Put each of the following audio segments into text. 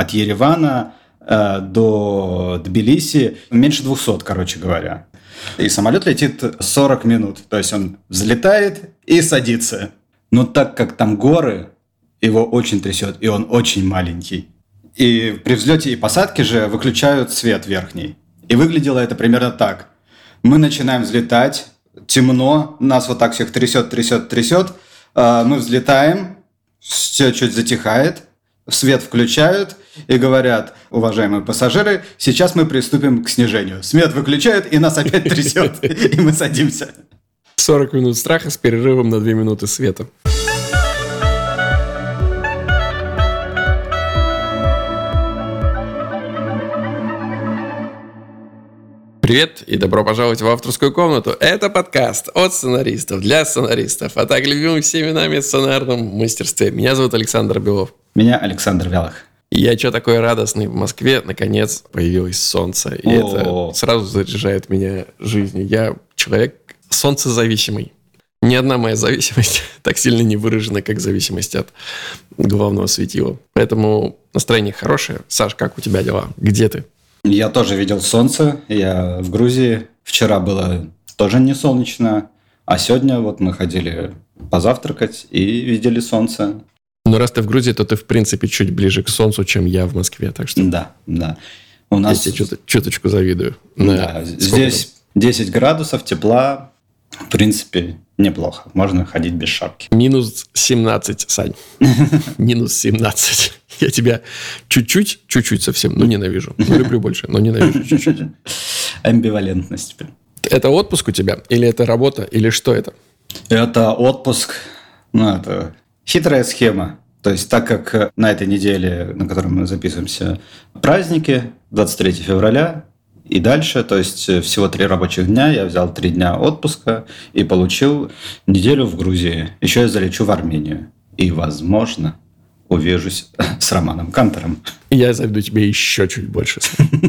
от Еревана э, до Тбилиси меньше 200, короче говоря. И самолет летит 40 минут. То есть он взлетает и садится. Но так как там горы, его очень трясет, и он очень маленький. И при взлете и посадке же выключают свет верхний. И выглядело это примерно так. Мы начинаем взлетать, темно, нас вот так всех трясет, трясет, трясет. А, мы взлетаем, все чуть затихает, свет включают и говорят, уважаемые пассажиры, сейчас мы приступим к снижению. Свет выключают, и нас опять трясет, и мы садимся. 40 минут страха с перерывом на 2 минуты света. Привет и добро пожаловать в авторскую комнату. Это подкаст от сценаристов для сценаристов, а так любимым всеми нами сценарном мастерстве. Меня зовут Александр Белов. Меня Александр Вялых. Я что такой радостный в Москве, наконец появилось солнце. И О-о-о. это сразу заряжает меня жизнью. Я человек солнцезависимый. Ни одна моя зависимость так сильно не выражена, как зависимость от главного светила. Поэтому настроение хорошее. Саш, как у тебя дела? Где ты? Я тоже видел солнце. Я в Грузии. Вчера было тоже не солнечно. А сегодня вот мы ходили позавтракать и видели солнце. Но раз ты в Грузии, то ты, в принципе, чуть ближе к солнцу, чем я в Москве. Так что... Да, да. У нас... Я тебе чуточку завидую. Да, здесь 10 градусов тепла. В принципе, неплохо. Можно ходить без шапки. Минус 17, Сань. Минус 17. Я тебя чуть-чуть, чуть-чуть совсем, ну, ненавижу. Ну, люблю больше, но ненавижу чуть-чуть. Амбивалентность. Это отпуск у тебя? Или это работа? Или что это? Это отпуск. Ну, это хитрая схема. То есть, так как на этой неделе, на которой мы записываемся, праздники, 23 февраля, и дальше, то есть всего три рабочих дня, я взял три дня отпуска и получил неделю в Грузии. Еще я залечу в Армению. И, возможно, увижусь с Романом Кантором. Я заведу тебе еще чуть больше.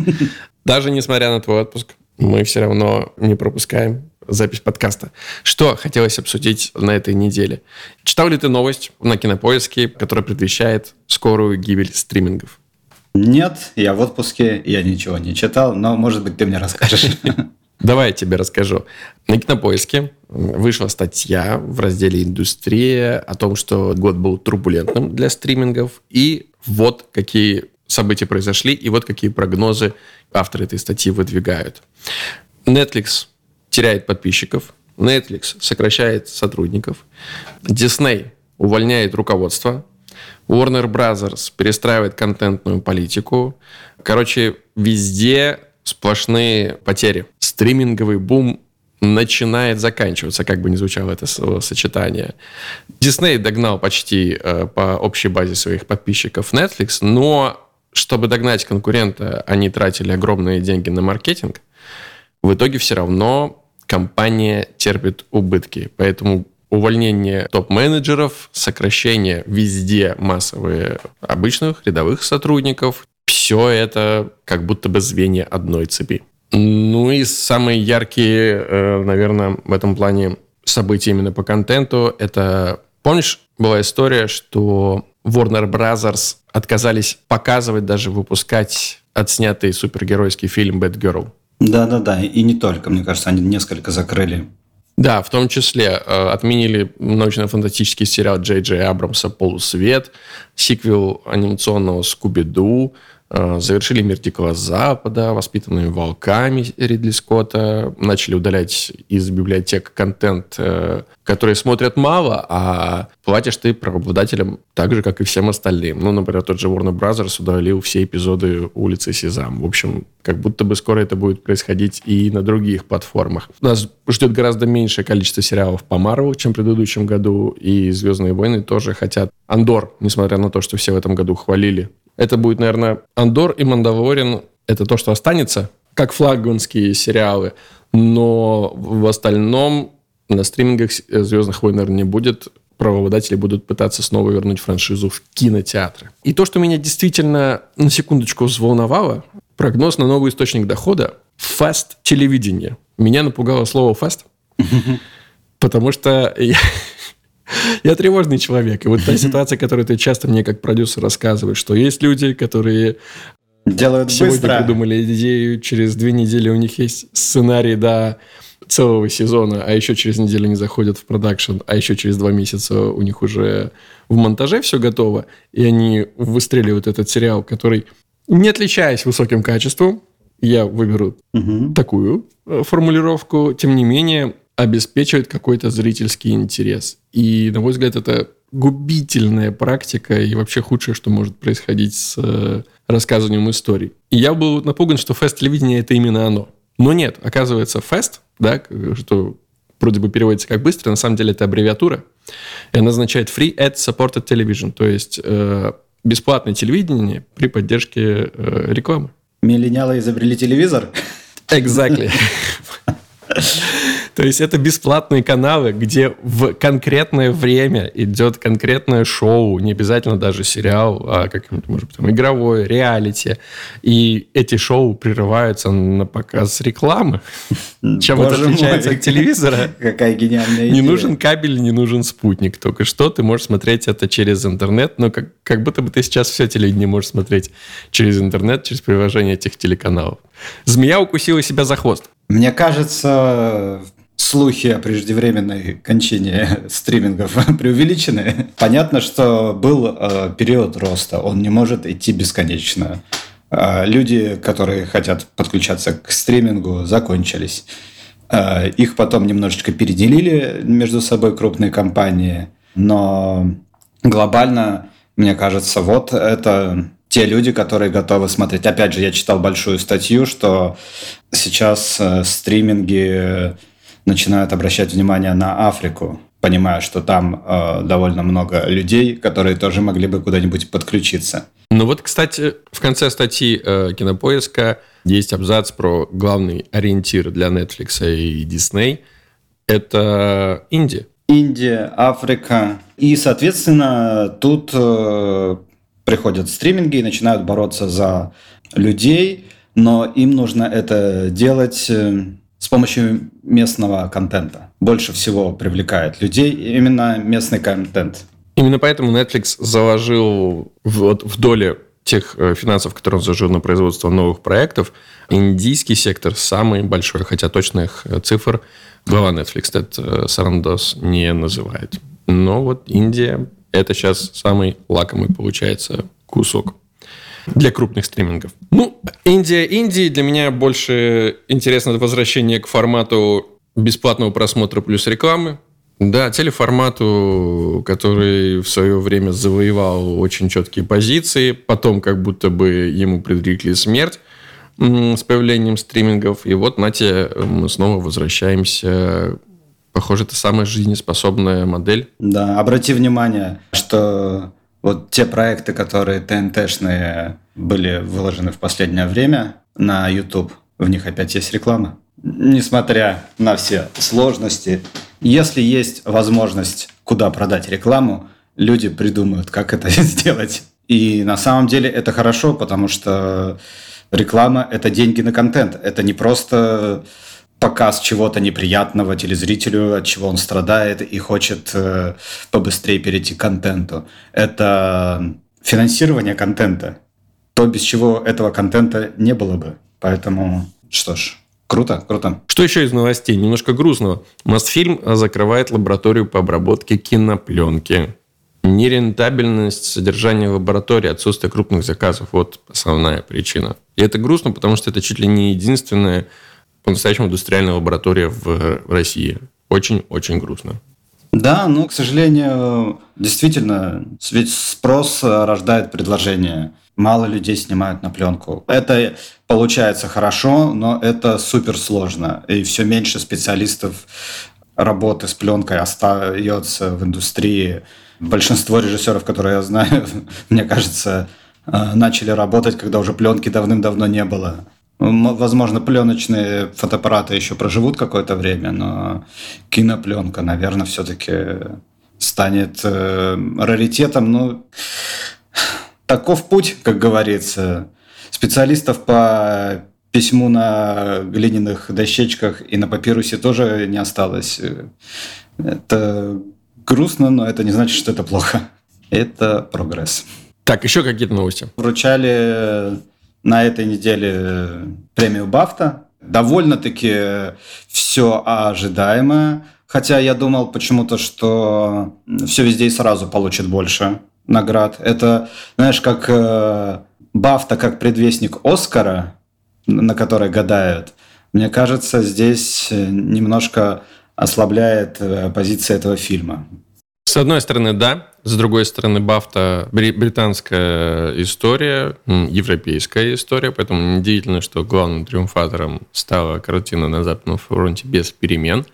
Даже несмотря на твой отпуск, мы все равно не пропускаем запись подкаста. Что хотелось обсудить на этой неделе? Читал ли ты новость на Кинопоиске, которая предвещает скорую гибель стримингов? Нет, я в отпуске, я ничего не читал, но, может быть, ты мне расскажешь. Давай я тебе расскажу. На Кинопоиске вышла статья в разделе «Индустрия» о том, что год был турбулентным для стримингов, и вот какие события произошли, и вот какие прогнозы авторы этой статьи выдвигают. Netflix теряет подписчиков, Netflix сокращает сотрудников, Disney увольняет руководство, Warner Brothers перестраивает контентную политику. Короче, везде сплошные потери. Стриминговый бум начинает заканчиваться, как бы ни звучало это сочетание. Disney догнал почти э, по общей базе своих подписчиков Netflix, но чтобы догнать конкурента, они тратили огромные деньги на маркетинг. В итоге все равно компания терпит убытки. Поэтому увольнение топ-менеджеров, сокращение везде массовые обычных рядовых сотрудников. Все это как будто бы звенья одной цепи. Ну и самые яркие, э, наверное, в этом плане события именно по контенту, это, помнишь, была история, что Warner Brothers отказались показывать, даже выпускать отснятый супергеройский фильм «Bad Girl». Да-да-да, и не только, мне кажется, они несколько закрыли. Да, в том числе э, отменили научно-фантастический сериал Джей Джей Абрамса «Полусвет», сиквел анимационного «Скуби-Ду», завершили «Мир Дикого Запада», «Воспитанными волками» Ридли Скотта, начали удалять из библиотек контент, э, который смотрят мало, а платишь ты правообладателям так же, как и всем остальным. Ну, например, тот же Warner Brothers удалил все эпизоды «Улицы Сезам». В общем, как будто бы скоро это будет происходить и на других платформах. Нас ждет гораздо меньшее количество сериалов по Марвел, чем в предыдущем году, и «Звездные войны» тоже хотят. Андор, несмотря на то, что все в этом году хвалили, это будет, наверное, Андор и Мандалорин. Это то, что останется, как флагманские сериалы. Но в остальном на стримингах «Звездных войн», наверное, не будет. Правообладатели будут пытаться снова вернуть франшизу в кинотеатры. И то, что меня действительно на секундочку взволновало, прогноз на новый источник дохода – фаст телевидение. Меня напугало слово фаст, потому что я, тревожный человек. И вот та ситуация, которую ты часто мне как продюсер рассказываешь, что есть люди, которые Делают сегодня быстро. придумали идею, через две недели у них есть сценарий до целого сезона, а еще через неделю они заходят в продакшн, а еще через два месяца у них уже в монтаже все готово, и они выстреливают этот сериал, который, не отличаясь высоким качеством, я выберу Мгм. такую э, формулировку, тем не менее обеспечивает какой-то зрительский интерес. И, на мой взгляд, это губительная практика и вообще худшее, что может происходить с э, рассказыванием историй. И я был напуган, что фест телевидения – это именно оно. Но нет, оказывается, фест, да, что вроде бы переводится как быстро, на самом деле это аббревиатура, и она означает Free Ad Supported Television, то есть э, бесплатное телевидение при поддержке э, рекламы. Миллениалы изобрели телевизор. Exactly. То есть это бесплатные каналы, где в конкретное время идет конкретное шоу, не обязательно даже сериал, а как-нибудь, может быть, там, игровое, реалити. И эти шоу прерываются на показ рекламы. Чем это отличается мой. от телевизора? Какая гениальная идея. Не нужен кабель, не нужен спутник. Только что ты можешь смотреть это через интернет, но как, как будто бы ты сейчас все телевидение можешь смотреть через интернет, через приложение этих телеканалов. Змея укусила себя за хвост. Мне кажется, слухи о преждевременной кончине стримингов преувеличены. Понятно, что был э, период роста, он не может идти бесконечно. Э, люди, которые хотят подключаться к стримингу, закончились. Э, их потом немножечко переделили между собой крупные компании, но глобально, мне кажется, вот это те люди, которые готовы смотреть. Опять же, я читал большую статью, что сейчас э, стриминги начинают обращать внимание на Африку, понимая, что там э, довольно много людей, которые тоже могли бы куда-нибудь подключиться. Ну вот, кстати, в конце статьи э, Кинопоиска есть абзац про главный ориентир для Netflix и Disney. Это Индия. Индия, Африка. И, соответственно, тут э, приходят стриминги и начинают бороться за людей, но им нужно это делать э, с помощью местного контента. Больше всего привлекает людей именно местный контент. Именно поэтому Netflix заложил вот в доле тех э, финансов, которые он заложил на производство новых проектов, индийский сектор самый большой, хотя точных э, цифр глава Netflix Тед э, Сарандос не называет. Но вот Индия – это сейчас самый лакомый, получается, кусок для крупных стримингов. Ну, Индия, Индии для меня больше интересно возвращение к формату бесплатного просмотра плюс рекламы. Да, телеформату, который в свое время завоевал очень четкие позиции, потом как будто бы ему предрекли смерть с появлением стримингов. И вот, нате, мы снова возвращаемся. Похоже, это самая жизнеспособная модель. Да, обрати внимание, что вот те проекты, которые ТНТшные были выложены в последнее время на YouTube, в них опять есть реклама. Несмотря на все сложности, если есть возможность куда продать рекламу, люди придумают, как это сделать. И на самом деле это хорошо, потому что реклама – это деньги на контент. Это не просто показ чего-то неприятного телезрителю, от чего он страдает и хочет э, побыстрее перейти к контенту. Это финансирование контента. То, без чего этого контента не было бы. Поэтому, что ж, круто, круто. Что еще из новостей? Немножко грустного. Мосфильм закрывает лабораторию по обработке кинопленки. Нерентабельность содержания в лаборатории, отсутствие крупных заказов – вот основная причина. И это грустно, потому что это чуть ли не единственная по-настоящему индустриальная лаборатория в России. Очень-очень грустно. Да, но, к сожалению, действительно, ведь спрос рождает предложение. Мало людей снимают на пленку. Это получается хорошо, но это супер сложно. И все меньше специалистов работы с пленкой остается в индустрии. Большинство режиссеров, которые я знаю, мне кажется, начали работать, когда уже пленки давным-давно не было. Возможно, пленочные фотоаппараты еще проживут какое-то время, но кинопленка, наверное, все-таки станет э, раритетом. Ну, таков путь, как говорится. Специалистов по письму на глиняных дощечках и на папирусе тоже не осталось. Это грустно, но это не значит, что это плохо. Это прогресс. Так, еще какие-то новости? Вручали на этой неделе премию Бафта. Довольно-таки все ожидаемое. Хотя я думал почему-то, что все везде и сразу получит больше наград. Это, знаешь, как э, Бафта, как предвестник Оскара, на который гадают. Мне кажется, здесь немножко ослабляет э, позиция этого фильма. С одной стороны, да. С другой стороны, Бафта британская история, европейская история, поэтому неудивительно, что главным триумфатором стала картина на Западном фронте без перемен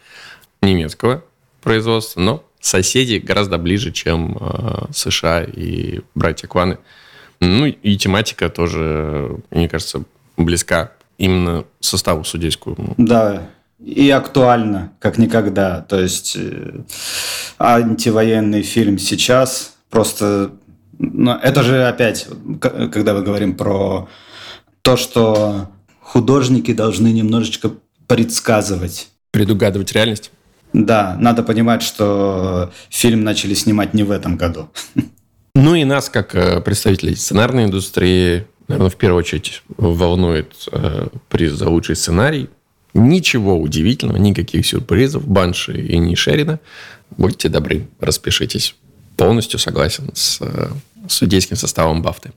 немецкого производства, но соседи гораздо ближе, чем э, США и братья Кваны. Ну и тематика тоже, мне кажется, близка именно составу судейскому. Да, и актуально, как никогда. То есть э, антивоенный фильм сейчас просто... Но это же опять, когда мы говорим про то, что художники должны немножечко предсказывать. Предугадывать реальность? Да, надо понимать, что фильм начали снимать не в этом году. Ну и нас, как э, представителей сценарной индустрии, наверное, в первую очередь волнует э, приз за лучший сценарий. Ничего удивительного, никаких сюрпризов. Банши и Нишерина. Будьте добры, распишитесь. Полностью согласен с э, судейским составом Бафты.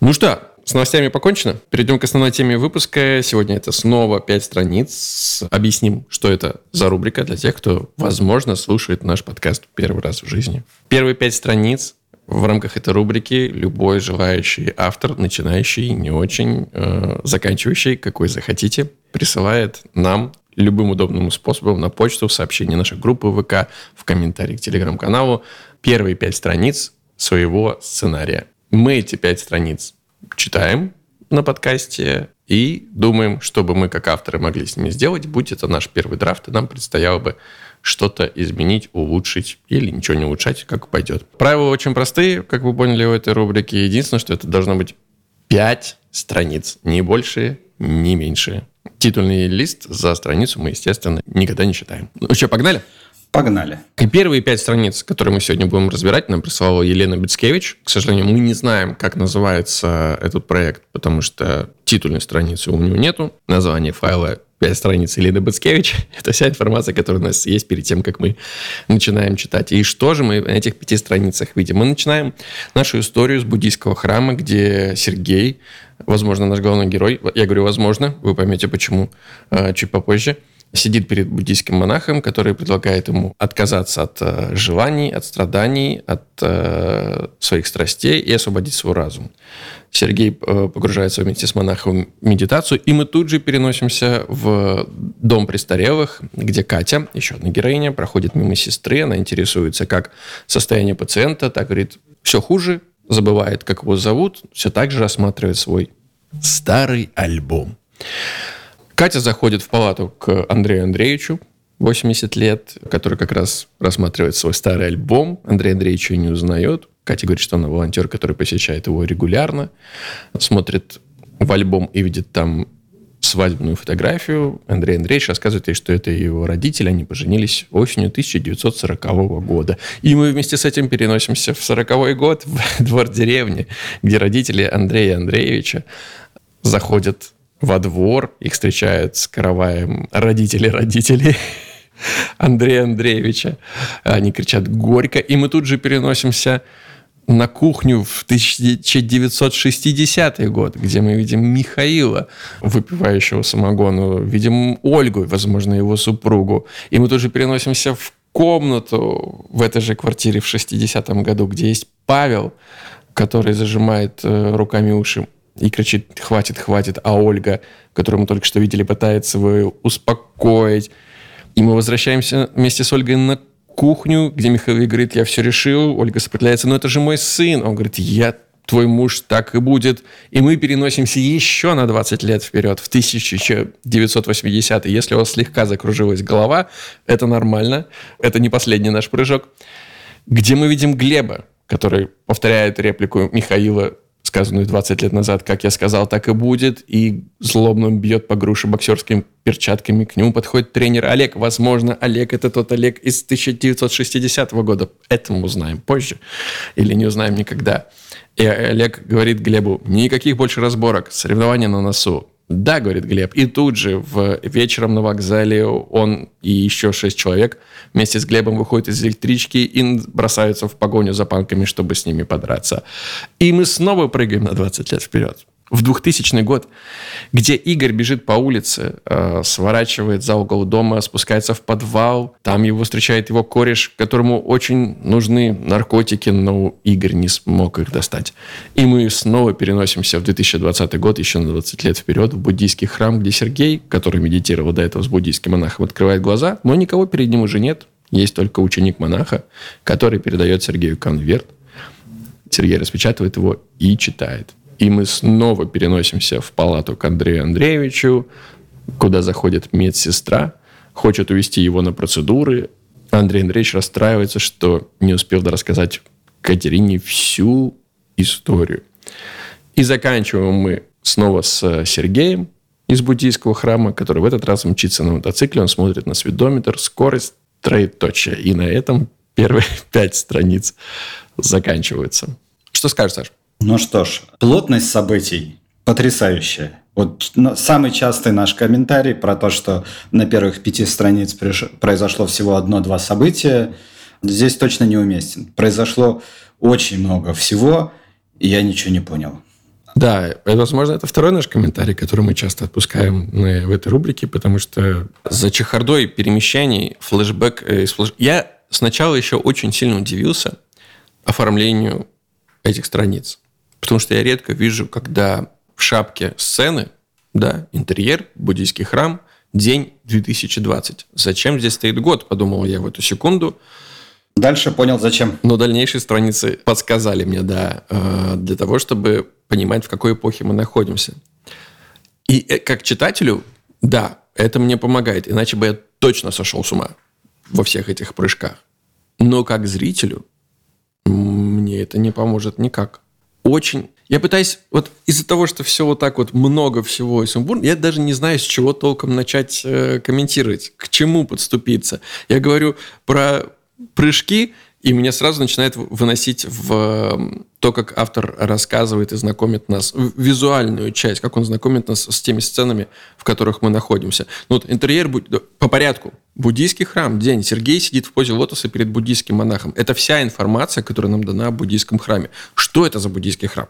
Ну что, с новостями покончено. Перейдем к основной теме выпуска. Сегодня это снова пять страниц. Объясним, что это за рубрика для тех, кто, возможно, слушает наш подкаст первый раз в жизни. Первые пять страниц в рамках этой рубрики любой желающий автор, начинающий, не очень, э, заканчивающий, какой захотите, присылает нам любым удобным способом на почту, в сообщение нашей группы ВК, в комментарии к телеграм-каналу первые пять страниц своего сценария. Мы эти пять страниц читаем на подкасте и думаем, что бы мы как авторы могли с ними сделать, будь это наш первый драфт, и нам предстояло бы что-то изменить, улучшить или ничего не улучшать, как пойдет. Правила очень простые, как вы поняли в этой рубрике. Единственное, что это должно быть 5 страниц, не больше, не меньше. Титульный лист за страницу мы, естественно, никогда не читаем. Ну что, погнали? Погнали. И первые пять страниц, которые мы сегодня будем разбирать, нам прислала Елена Бицкевич. К сожалению, мы не знаем, как называется этот проект, потому что титульной страницы у него нету. Название файла пять страниц Елены Бицкевич. Это вся информация, которая у нас есть перед тем, как мы начинаем читать. И что же мы на этих пяти страницах видим? Мы начинаем нашу историю с буддийского храма, где Сергей, возможно, наш главный герой, я говорю возможно, вы поймете почему э, чуть попозже – сидит перед буддийским монахом, который предлагает ему отказаться от э, желаний, от страданий, от э, своих страстей и освободить свой разум. Сергей э, погружается вместе с монахом в медитацию, и мы тут же переносимся в дом престарелых, где Катя, еще одна героиня, проходит мимо сестры, она интересуется, как состояние пациента, так говорит, все хуже, забывает, как его зовут, все так же рассматривает свой старый альбом. Катя заходит в палату к Андрею Андреевичу, 80 лет, который как раз рассматривает свой старый альбом. Андрей Андреевич ее не узнает. Катя говорит, что она волонтер, который посещает его регулярно. Смотрит в альбом и видит там свадебную фотографию. Андрей Андреевич рассказывает ей, что это его родители, они поженились осенью 1940 года. И мы вместе с этим переносимся в 40 год, в двор деревни, где родители Андрея Андреевича заходят во двор, их встречают с караваем родители родителей Андрея Андреевича. Они кричат «Горько!» И мы тут же переносимся на кухню в 1960 год, где мы видим Михаила, выпивающего самогону, видим Ольгу, возможно, его супругу. И мы тут же переносимся в комнату в этой же квартире в 60-м году, где есть Павел, который зажимает э, руками уши и кричит «хватит, хватит», а Ольга, которую мы только что видели, пытается его успокоить. И мы возвращаемся вместе с Ольгой на кухню, где Михаил говорит, я все решил, Ольга сопротивляется, но это же мой сын. Он говорит, я твой муж так и будет. И мы переносимся еще на 20 лет вперед, в 1980 Если у вас слегка закружилась голова, это нормально. Это не последний наш прыжок. Где мы видим Глеба, который повторяет реплику Михаила сказанную 20 лет назад, как я сказал, так и будет, и злобно бьет по груше боксерскими перчатками. К нему подходит тренер Олег. Возможно, Олег это тот Олег из 1960 года. Это мы узнаем позже или не узнаем никогда. И Олег говорит Глебу, никаких больше разборок, соревнования на носу. Да, говорит Глеб. И тут же в вечером на вокзале он и еще шесть человек вместе с Глебом выходят из электрички и бросаются в погоню за панками, чтобы с ними подраться. И мы снова прыгаем на 20 лет вперед в 2000 год, где Игорь бежит по улице, э, сворачивает за угол дома, спускается в подвал. Там его встречает его кореш, которому очень нужны наркотики, но Игорь не смог их достать. И мы снова переносимся в 2020 год, еще на 20 лет вперед, в буддийский храм, где Сергей, который медитировал до этого с буддийским монахом, открывает глаза, но никого перед ним уже нет. Есть только ученик монаха, который передает Сергею конверт. Сергей распечатывает его и читает. И мы снова переносимся в палату к Андрею Андреевичу, куда заходит медсестра, хочет увести его на процедуры. Андрей Андреевич расстраивается, что не успел рассказать Катерине всю историю. И заканчиваем мы снова с Сергеем из буддийского храма, который в этот раз мчится на мотоцикле, он смотрит на сведометр, скорость, троеточие. И на этом первые пять страниц заканчиваются. Что скажешь, Саш? Ну что ж, плотность событий потрясающая. Вот самый частый наш комментарий про то, что на первых пяти страниц произошло всего одно-два события, здесь точно неуместен. Произошло очень много всего, и я ничего не понял. Да, возможно, это второй наш комментарий, который мы часто отпускаем в этой рубрике, потому что за чехардой перемещений флешбэк э. Я сначала еще очень сильно удивился оформлению этих страниц. Потому что я редко вижу, когда в шапке сцены, да, интерьер, буддийский храм, день 2020. Зачем здесь стоит год, подумал я в эту секунду. Дальше понял, зачем. Но дальнейшие страницы подсказали мне, да, э, для того, чтобы понимать, в какой эпохе мы находимся. И э, как читателю, да, это мне помогает, иначе бы я точно сошел с ума во всех этих прыжках. Но как зрителю мне это не поможет никак очень... Я пытаюсь, вот из-за того, что все вот так вот много всего и сумбурно, я даже не знаю, с чего толком начать э, комментировать, к чему подступиться. Я говорю про прыжки, и меня сразу начинает выносить в то, как автор рассказывает и знакомит нас, визуальную часть, как он знакомит нас с теми сценами, в которых мы находимся. Ну, вот интерьер по порядку. Буддийский храм, день. Сергей сидит в позе лотоса перед буддийским монахом. Это вся информация, которая нам дана о буддийском храме. Что это за буддийский храм?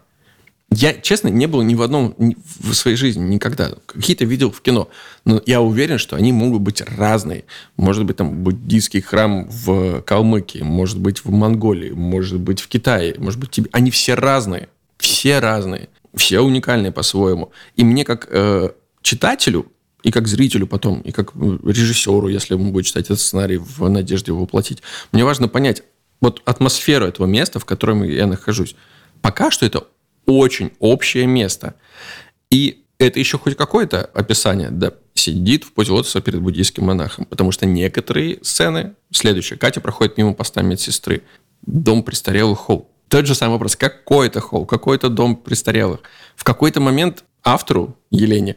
Я, честно, не был ни в одном в своей жизни никогда. Какие-то видел в кино. Но я уверен, что они могут быть разные. Может быть, там буддийский храм в Калмыкии, может быть, в Монголии, может быть, в Китае, может быть, тебе. Они все разные. Все разные. Все уникальные по-своему. И мне как э, читателю и как зрителю потом, и как режиссеру, если он будет читать этот сценарий в надежде его воплотить, мне важно понять вот атмосферу этого места, в котором я нахожусь. Пока что это очень общее место. И это еще хоть какое-то описание, да, сидит в позе лотоса перед буддийским монахом. Потому что некоторые сцены, следующее, Катя проходит мимо поста медсестры, дом престарелых холл. Тот же самый вопрос, какой это холл, какой это дом престарелых. В какой-то момент автору, Елене,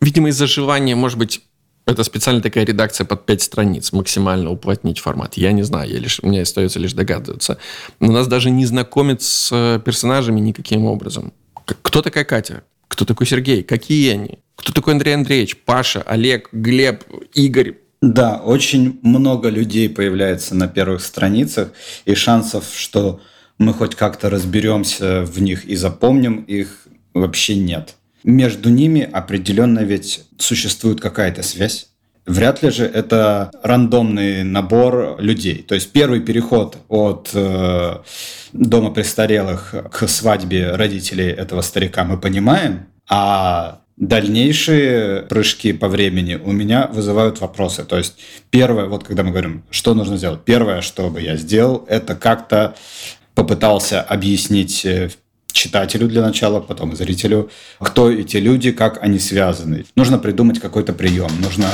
видимо, из-за желания, может быть, это специально такая редакция под пять страниц, максимально уплотнить формат. Я не знаю, я лишь, мне остается лишь догадываться. Но нас даже не знакомят с э, персонажами никаким образом. Кто такая Катя? Кто такой Сергей? Какие они? Кто такой Андрей Андреевич? Паша, Олег, Глеб, Игорь? Да, очень много людей появляется на первых страницах, и шансов, что мы хоть как-то разберемся в них и запомним их, вообще нет между ними определенно ведь существует какая-то связь. Вряд ли же это рандомный набор людей. То есть первый переход от э, дома престарелых к свадьбе родителей этого старика мы понимаем, а дальнейшие прыжки по времени у меня вызывают вопросы. То есть первое, вот когда мы говорим, что нужно сделать, первое, что бы я сделал, это как-то попытался объяснить э, читателю для начала, потом зрителю, кто эти люди, как они связаны. Нужно придумать какой-то прием, нужно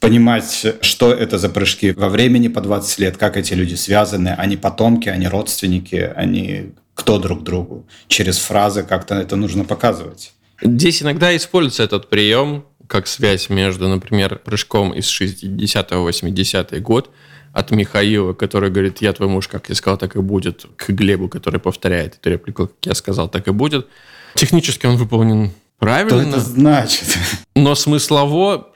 понимать, что это за прыжки во времени по 20 лет, как эти люди связаны, они потомки, они родственники, они кто друг другу. Через фразы как-то это нужно показывать. Здесь иногда используется этот прием как связь между, например, прыжком из 60-80 год от Михаила, который говорит, я твой муж, как я сказал, так и будет, к Глебу, который повторяет эту реплику, как я сказал, так и будет. Технически он выполнен правильно. Что это значит? Но смыслово,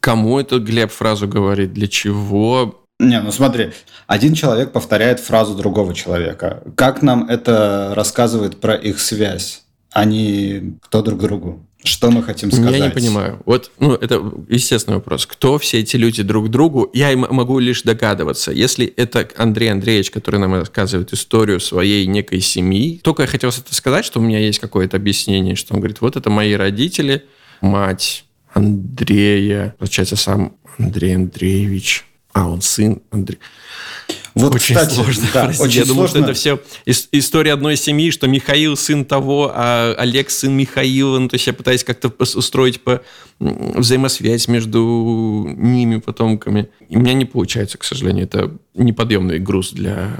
кому это Глеб фразу говорит, для чего, не, ну смотри, один человек повторяет фразу другого человека. Как нам это рассказывает про их связь? Они кто друг другу? Что мы хотим сказать? Я не понимаю. Вот, ну, это естественный вопрос. Кто все эти люди друг другу? Я могу лишь догадываться. Если это Андрей Андреевич, который нам рассказывает историю своей некой семьи, только я хотел это сказать, что у меня есть какое-то объяснение, что он говорит, вот это мои родители, мать Андрея, получается, сам Андрей Андреевич, а он сын Андрей. Вот, очень кстати, сложно. Да, очень я думал, что это все история одной семьи, что Михаил сын того, а Олег сын Михаила. Ну, то есть я пытаюсь как-то устроить по взаимосвязь между ними, потомками. И у меня не получается, к сожалению. Это неподъемный груз для,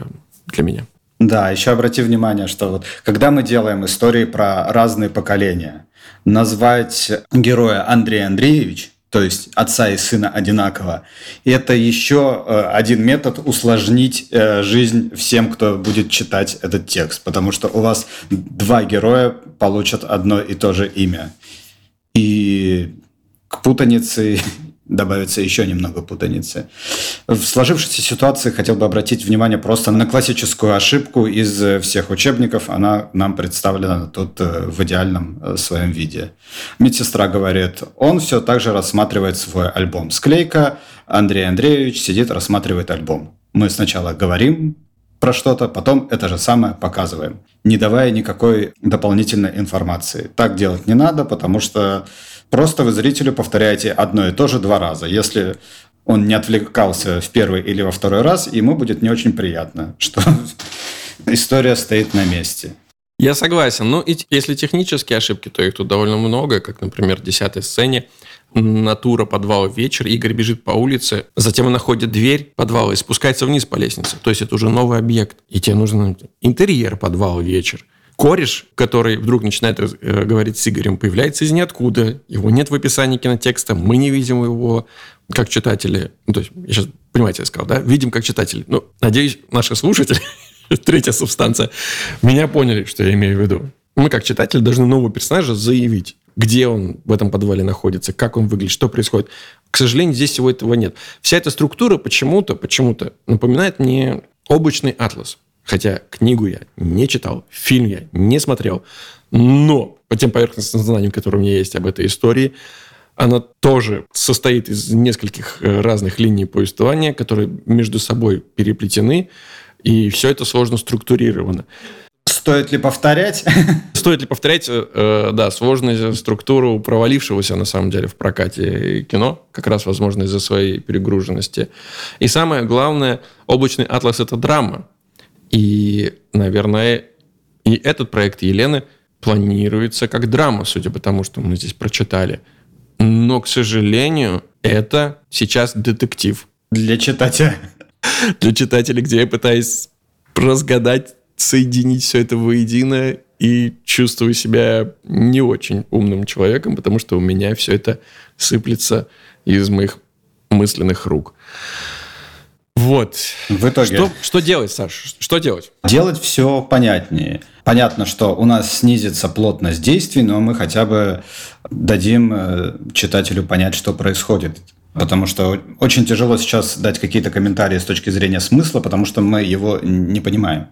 для меня. Да, еще обрати внимание, что вот когда мы делаем истории про разные поколения, назвать героя Андрей Андреевич – то есть отца и сына одинаково. И это еще э, один метод усложнить э, жизнь всем, кто будет читать этот текст, потому что у вас два героя получат одно и то же имя. И к путанице добавится еще немного путаницы. В сложившейся ситуации хотел бы обратить внимание просто на классическую ошибку из всех учебников. Она нам представлена тут э, в идеальном э, своем виде. Медсестра говорит, он все так же рассматривает свой альбом. Склейка, Андрей Андреевич сидит, рассматривает альбом. Мы сначала говорим про что-то, потом это же самое показываем, не давая никакой дополнительной информации. Так делать не надо, потому что Просто вы зрителю повторяете одно и то же два раза. Если он не отвлекался в первый или во второй раз, ему будет не очень приятно, что история стоит на месте. Я согласен. Ну, и если технические ошибки, то их тут довольно много, как, например, в десятой сцене. Натура, подвал, вечер. Игорь бежит по улице, затем он находит дверь подвала и спускается вниз по лестнице. То есть это уже новый объект. И тебе нужен интерьер, подвал, вечер кореш, который вдруг начинает э, говорить с Игорем, появляется из ниоткуда. Его нет в описании кинотекста, мы не видим его как читатели. Ну, то есть, я сейчас, понимаете, я сказал, да? Видим как читатели. Ну, надеюсь, наши слушатели, третья субстанция, меня поняли, что я имею в виду. Мы, как читатели, должны нового персонажа заявить, где он в этом подвале находится, как он выглядит, что происходит. К сожалению, здесь всего этого нет. Вся эта структура почему-то, почему-то напоминает мне облачный атлас. Хотя книгу я не читал, фильм я не смотрел. Но по тем поверхностным знаниям, которые у меня есть об этой истории, она тоже состоит из нескольких э, разных линий повествования, которые между собой переплетены, и все это сложно структурировано. Стоит ли повторять? Стоит ли повторять, э, э, да, сложную структуру провалившегося, на самом деле, в прокате кино, как раз, возможно, из-за своей перегруженности. И самое главное, «Облачный атлас» — это драма. И, наверное, и этот проект Елены планируется как драма, судя по тому, что мы здесь прочитали. Но, к сожалению, это сейчас детектив. Для читателя. Для читателя, где я пытаюсь разгадать, соединить все это воедино и чувствую себя не очень умным человеком, потому что у меня все это сыплется из моих мысленных рук. Вот. В итоге. Что, что делать, Саш? Что делать? Делать все понятнее. Понятно, что у нас снизится плотность действий, но мы хотя бы дадим э, читателю понять, что происходит. Потому что очень тяжело сейчас дать какие-то комментарии с точки зрения смысла, потому что мы его не понимаем.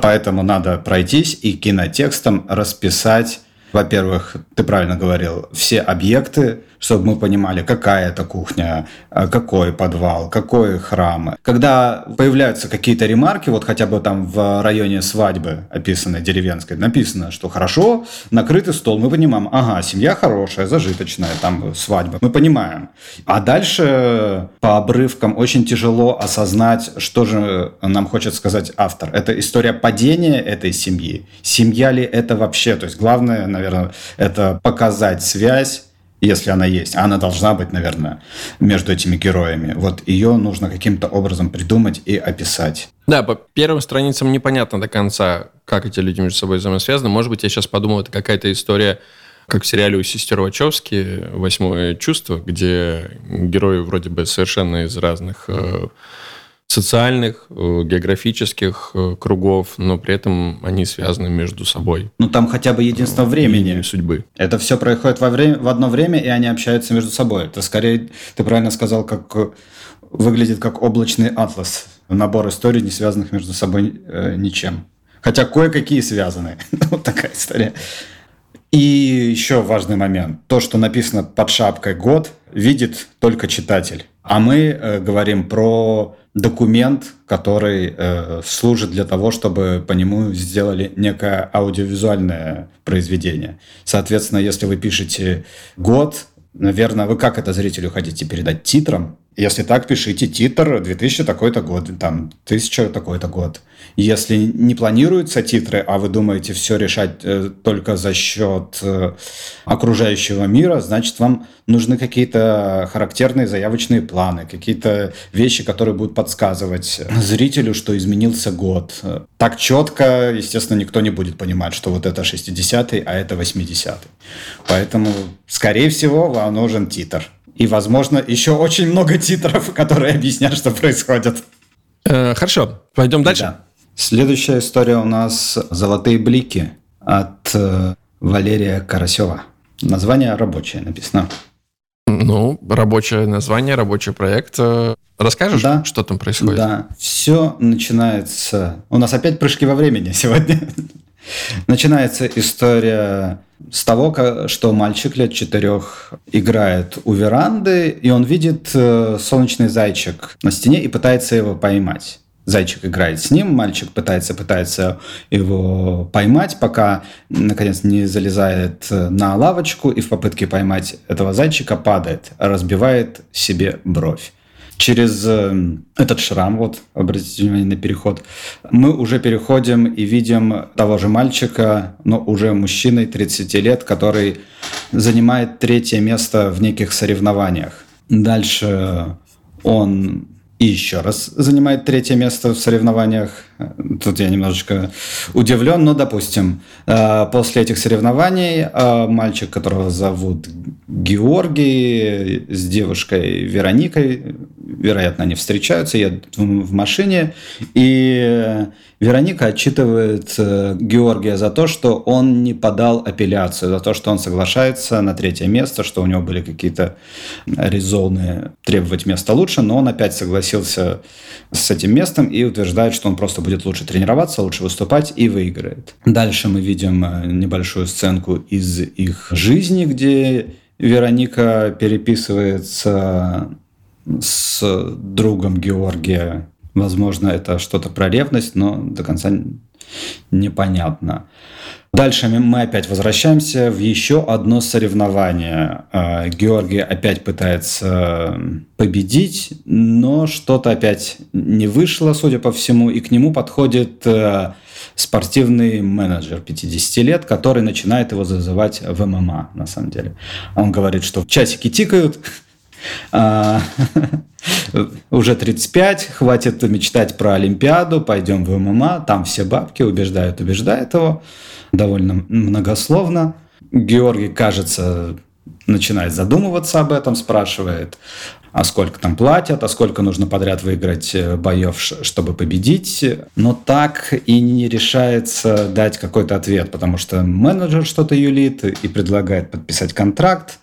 Поэтому надо пройтись и кинотекстом расписать во-первых, ты правильно говорил, все объекты, чтобы мы понимали, какая это кухня, а, какой подвал, какой храм. Когда появляются какие-то ремарки, вот хотя бы там в районе свадьбы, описанной деревенской, написано, что хорошо, накрытый стол, мы понимаем, ага, семья хорошая, зажиточная, там свадьба, мы понимаем. А дальше по обрывкам очень тяжело осознать, что же нам хочет сказать автор. Это история падения этой семьи. Семья ли это вообще? То есть главное, наверное, это показать связь если она есть, она должна быть, наверное, между этими героями. Вот ее нужно каким-то образом придумать и описать. Да, по первым страницам непонятно до конца, как эти люди между собой взаимосвязаны. Может быть, я сейчас подумал, это какая-то история, как в сериале у сестер Вачовски «Восьмое чувство», где герои вроде бы совершенно из разных э, социальных, э, географических э, кругов, но при этом они связаны между собой. Ну, там хотя бы единство времени. судьбы. Это все происходит во время, в одно время, и они общаются между собой. Это скорее, ты правильно сказал, как выглядит как облачный атлас. Набор историй, не связанных между собой э, ничем. Хотя кое-какие связаны. вот такая история. И еще важный момент. То, что написано под шапкой «год», видит только читатель. А мы э, говорим про документ, который э, служит для того, чтобы по нему сделали некое аудиовизуальное произведение. Соответственно, если вы пишете год, наверное, вы как это зрителю хотите передать титром? Если так, пишите титр 2000 такой-то год, там, 1000 такой-то год. Если не планируются титры, а вы думаете все решать э, только за счет э, окружающего мира, значит, вам нужны какие-то характерные заявочные планы, какие-то вещи, которые будут подсказывать зрителю, что изменился год. Так четко, естественно, никто не будет понимать, что вот это 60-й, а это 80-й. Поэтому, скорее всего, вам нужен титр. И, возможно, еще очень много титров, которые объяснят, что происходит. Э, хорошо, пойдем дальше. Да. Следующая история у нас «Золотые блики» от э, Валерия Карасева. Название рабочее написано. Ну, рабочее название, рабочий проект. Э, расскажешь, да, что там происходит? Да, все начинается... У нас опять прыжки во времени сегодня. Начинается история с того, что мальчик лет четырех играет у веранды, и он видит э, солнечный зайчик на стене и пытается его поймать. Зайчик играет с ним, мальчик пытается, пытается его поймать, пока, наконец, не залезает э, на лавочку и в попытке поймать этого зайчика падает, разбивает себе бровь через э, этот шрам, вот, обратите внимание на переход, мы уже переходим и видим того же мальчика, но уже мужчиной 30 лет, который занимает третье место в неких соревнованиях. Дальше он еще раз занимает третье место в соревнованиях. Тут я немножечко удивлен, но допустим. Э, после этих соревнований э, мальчик, которого зовут Георгий, с девушкой Вероникой, вероятно, они встречаются, едут в машине, и Вероника отчитывает э, Георгия за то, что он не подал апелляцию, за то, что он соглашается на третье место, что у него были какие-то резоны требовать места лучше, но он опять согласился с этим местом и утверждает, что он просто будет лучше тренироваться, лучше выступать и выиграет. Дальше мы видим э, небольшую сценку из их жизни, где Вероника переписывается с другом Георгия Возможно, это что-то про ревность, но до конца непонятно. Дальше мы опять возвращаемся в еще одно соревнование. А, Георгий опять пытается победить, но что-то опять не вышло, судя по всему, и к нему подходит э, спортивный менеджер 50 лет, который начинает его зазывать в ММА, на самом деле. Он говорит, что часики тикают, а, уже 35, хватит мечтать про Олимпиаду, пойдем в ММА, там все бабки, убеждают, убеждают его, довольно многословно. Георгий, кажется, начинает задумываться об этом, спрашивает, а сколько там платят, а сколько нужно подряд выиграть э, боев, чтобы победить. Но так и не решается дать какой-то ответ, потому что менеджер что-то юлит и предлагает подписать контракт.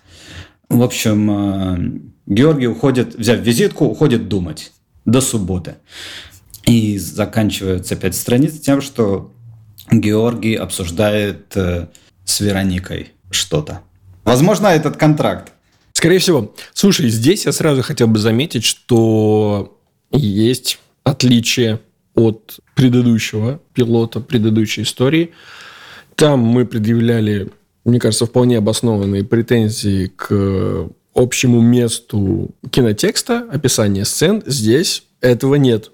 В общем, э, Георгий уходит, взяв визитку, уходит думать до субботы. И заканчивается пять страниц тем, что Георгий обсуждает э, с Вероникой что-то. Возможно, этот контракт. Скорее всего. Слушай, здесь я сразу хотел бы заметить, что есть отличие от предыдущего пилота, предыдущей истории. Там мы предъявляли мне кажется, вполне обоснованные претензии к общему месту кинотекста, описания сцен. Здесь этого нет.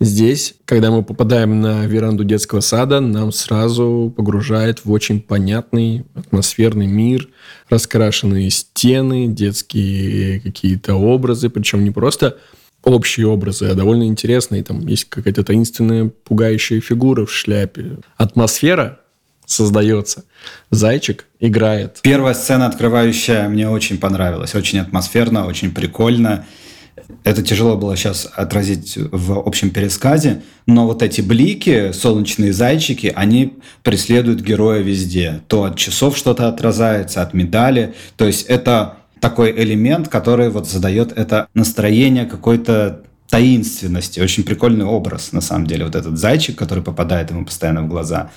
Здесь, когда мы попадаем на веранду детского сада, нам сразу погружает в очень понятный атмосферный мир, раскрашенные стены, детские какие-то образы, причем не просто общие образы, а довольно интересные. Там есть какая-то таинственная пугающая фигура в шляпе. Атмосфера создается. Зайчик играет. Первая сцена открывающая мне очень понравилась. Очень атмосферно, очень прикольно. Это тяжело было сейчас отразить в общем пересказе, но вот эти блики, солнечные зайчики, они преследуют героя везде. То от часов что-то отразается, от медали. То есть это такой элемент, который вот задает это настроение какой-то таинственности. Очень прикольный образ, на самом деле. Вот этот зайчик, который попадает ему постоянно в глаза,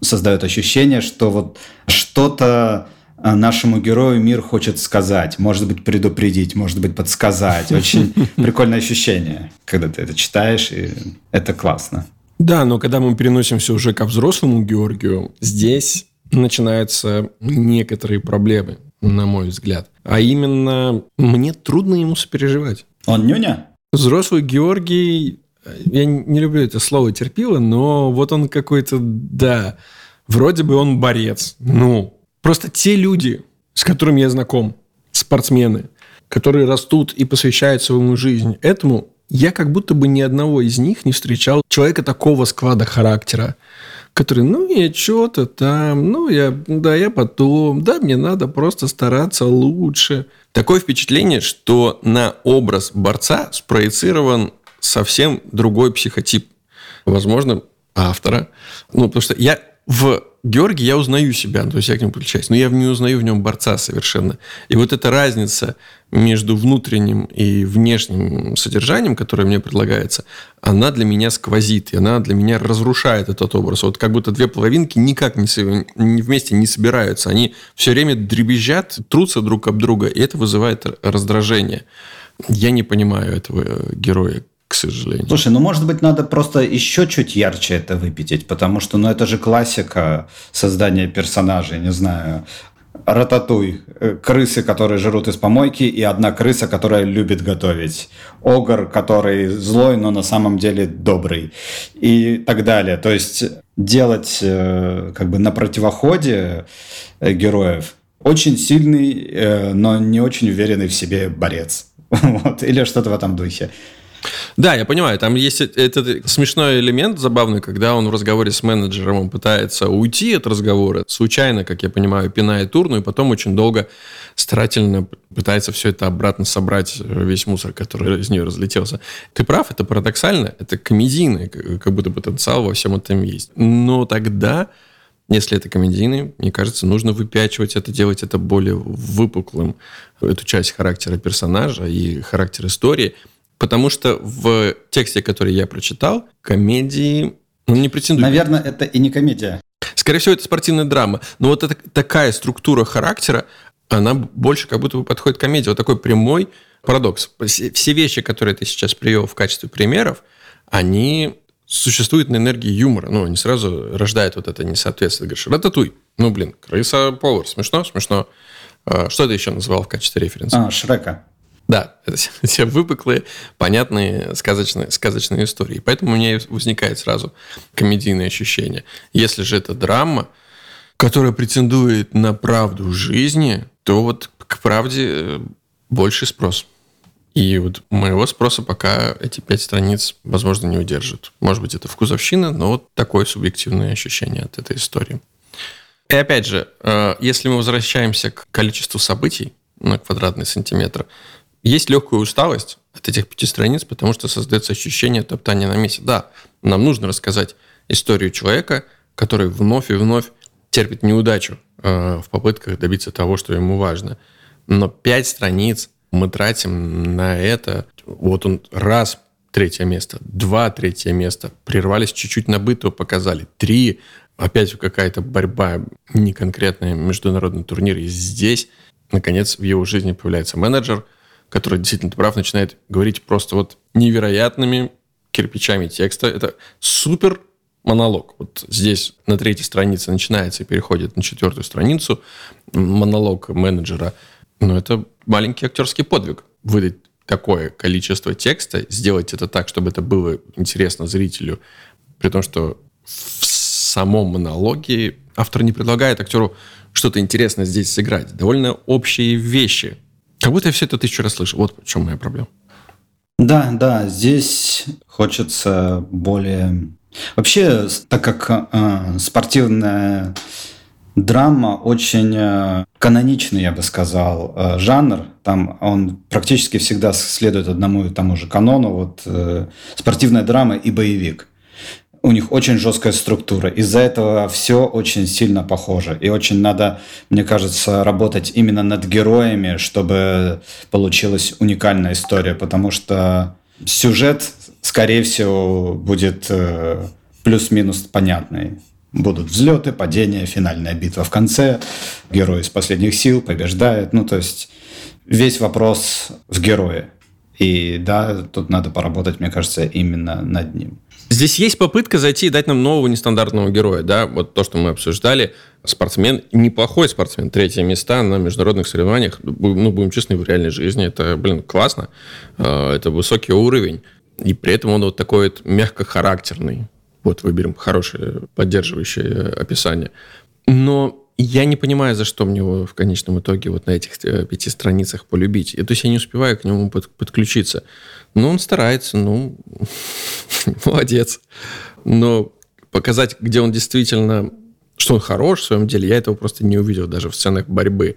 создает ощущение, что вот что-то нашему герою мир хочет сказать, может быть, предупредить, может быть, подсказать. Очень прикольное ощущение, когда ты это читаешь, и это классно. Да, но когда мы переносимся уже ко взрослому Георгию, здесь начинаются некоторые проблемы, на мой взгляд. А именно, мне трудно ему сопереживать. Он нюня? Взрослый Георгий, я не люблю это слово терпило, но вот он какой-то, да, вроде бы он борец. Ну, Просто те люди, с которыми я знаком, спортсмены, которые растут и посвящают свою жизнь этому, я как будто бы ни одного из них не встречал человека такого склада характера, который, ну, я что-то там, ну, я, да, я потом, да, мне надо просто стараться лучше. Такое впечатление, что на образ борца спроецирован совсем другой психотип. Возможно, автора. Ну, потому что я в Георгий я узнаю себя, то есть я к нему подключаюсь, но я не узнаю в нем борца совершенно. И вот эта разница между внутренним и внешним содержанием, которое мне предлагается, она для меня сквозит, и она для меня разрушает этот образ. Вот как будто две половинки никак не, вместе не собираются. Они все время дребезжат, трутся друг об друга, и это вызывает раздражение. Я не понимаю этого героя к сожалению. Слушай, ну может быть надо просто еще чуть ярче это выпятить, потому что ну это же классика создания персонажей, не знаю, Рататуй. Э, крысы, которые жрут из помойки, и одна крыса, которая любит готовить. Огр, который злой, но на самом деле добрый. И так далее. То есть делать э, как бы на противоходе э, героев очень сильный, но не очень уверенный в себе борец. Вот. Или что-то в этом духе. Да, я понимаю, там есть этот смешной элемент забавный, когда он в разговоре с менеджером он пытается уйти от разговора, случайно, как я понимаю, пинает урну, и потом очень долго старательно пытается все это обратно собрать, весь мусор, который из нее разлетелся. Ты прав, это парадоксально, это комедийный, как будто потенциал во всем этом есть. Но тогда если это комедийный, мне кажется, нужно выпячивать это, делать это более выпуклым, эту часть характера персонажа и характер истории – Потому что в тексте, который я прочитал, комедии ну, не претендует. Наверное, это и не комедия. Скорее всего, это спортивная драма. Но вот это, такая структура характера, она больше как будто бы подходит к комедии. Вот такой прямой парадокс. Все вещи, которые ты сейчас привел в качестве примеров, они существуют на энергии юмора. Ну, они сразу рождают вот это несоответствие. Ты говоришь, рататуй. Ну, блин, крыса-повар. Смешно? Смешно. А, что ты еще называл в качестве референса? А, Шрека. Да, все выпуклые, понятные сказочные, сказочные истории. Поэтому у меня возникает сразу комедийное ощущение. Если же это драма, которая претендует на правду жизни, то вот к правде э, больше спрос. И вот моего спроса пока эти пять страниц, возможно, не удержат. Может быть, это вкусовщина, но вот такое субъективное ощущение от этой истории. И опять же, э, если мы возвращаемся к количеству событий на квадратный сантиметр, есть легкая усталость от этих пяти страниц, потому что создается ощущение топтания на месте. Да, нам нужно рассказать историю человека, который вновь и вновь терпит неудачу э, в попытках добиться того, что ему важно. Но пять страниц мы тратим на это. Вот он раз третье место, два третье место, прервались чуть-чуть на быту, показали. Три, опять какая-то борьба, не конкретная международный турнир. И здесь, наконец, в его жизни появляется менеджер – который действительно, ты прав, начинает говорить просто вот невероятными кирпичами текста. Это супер монолог. Вот здесь на третьей странице начинается и переходит на четвертую страницу монолог менеджера. Но это маленький актерский подвиг. Выдать такое количество текста, сделать это так, чтобы это было интересно зрителю, при том, что в самом монологе автор не предлагает актеру что-то интересное здесь сыграть. Довольно общие вещи как будто я все это тысячу раз слышу. Вот в чем моя проблема. Да, да, здесь хочется более... Вообще, так как э, спортивная драма очень э, каноничный, я бы сказал, э, жанр. Там он практически всегда следует одному и тому же канону. Вот э, спортивная драма и боевик у них очень жесткая структура. Из-за этого все очень сильно похоже. И очень надо, мне кажется, работать именно над героями, чтобы получилась уникальная история. Потому что сюжет, скорее всего, будет э, плюс-минус понятный. Будут взлеты, падения, финальная битва в конце. Герой из последних сил побеждает. Ну, то есть весь вопрос в герое. И да, тут надо поработать, мне кажется, именно над ним. Здесь есть попытка зайти и дать нам нового нестандартного героя, да, вот то, что мы обсуждали. Спортсмен, неплохой спортсмен, третье места на международных соревнованиях, ну, будем честны, в реальной жизни, это, блин, классно, а, это высокий уровень, и при этом он вот такой вот мягкохарактерный, вот выберем хорошее поддерживающее описание. Но я не понимаю, за что мне его в конечном итоге вот на этих э, пяти страницах полюбить. То есть я не успеваю к нему под, подключиться. Ну, он старается, ну, молодец. Но показать, где он действительно, что он хорош в своем деле, я этого просто не увидел даже в сценах борьбы.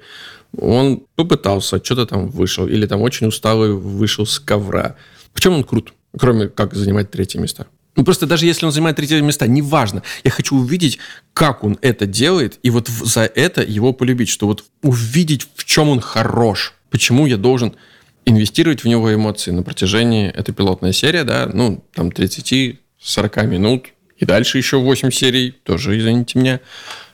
Он попытался, что-то там вышел, или там очень усталый вышел с ковра. В чем он крут, кроме как занимать третье место? Ну, просто даже если он занимает третье места, неважно. Я хочу увидеть, как он это делает, и вот за это его полюбить, что вот увидеть, в чем он хорош. Почему я должен инвестировать в него эмоции на протяжении, этой пилотной серии, да, ну, там 30-40 минут, и дальше еще 8 серий, тоже, извините меня,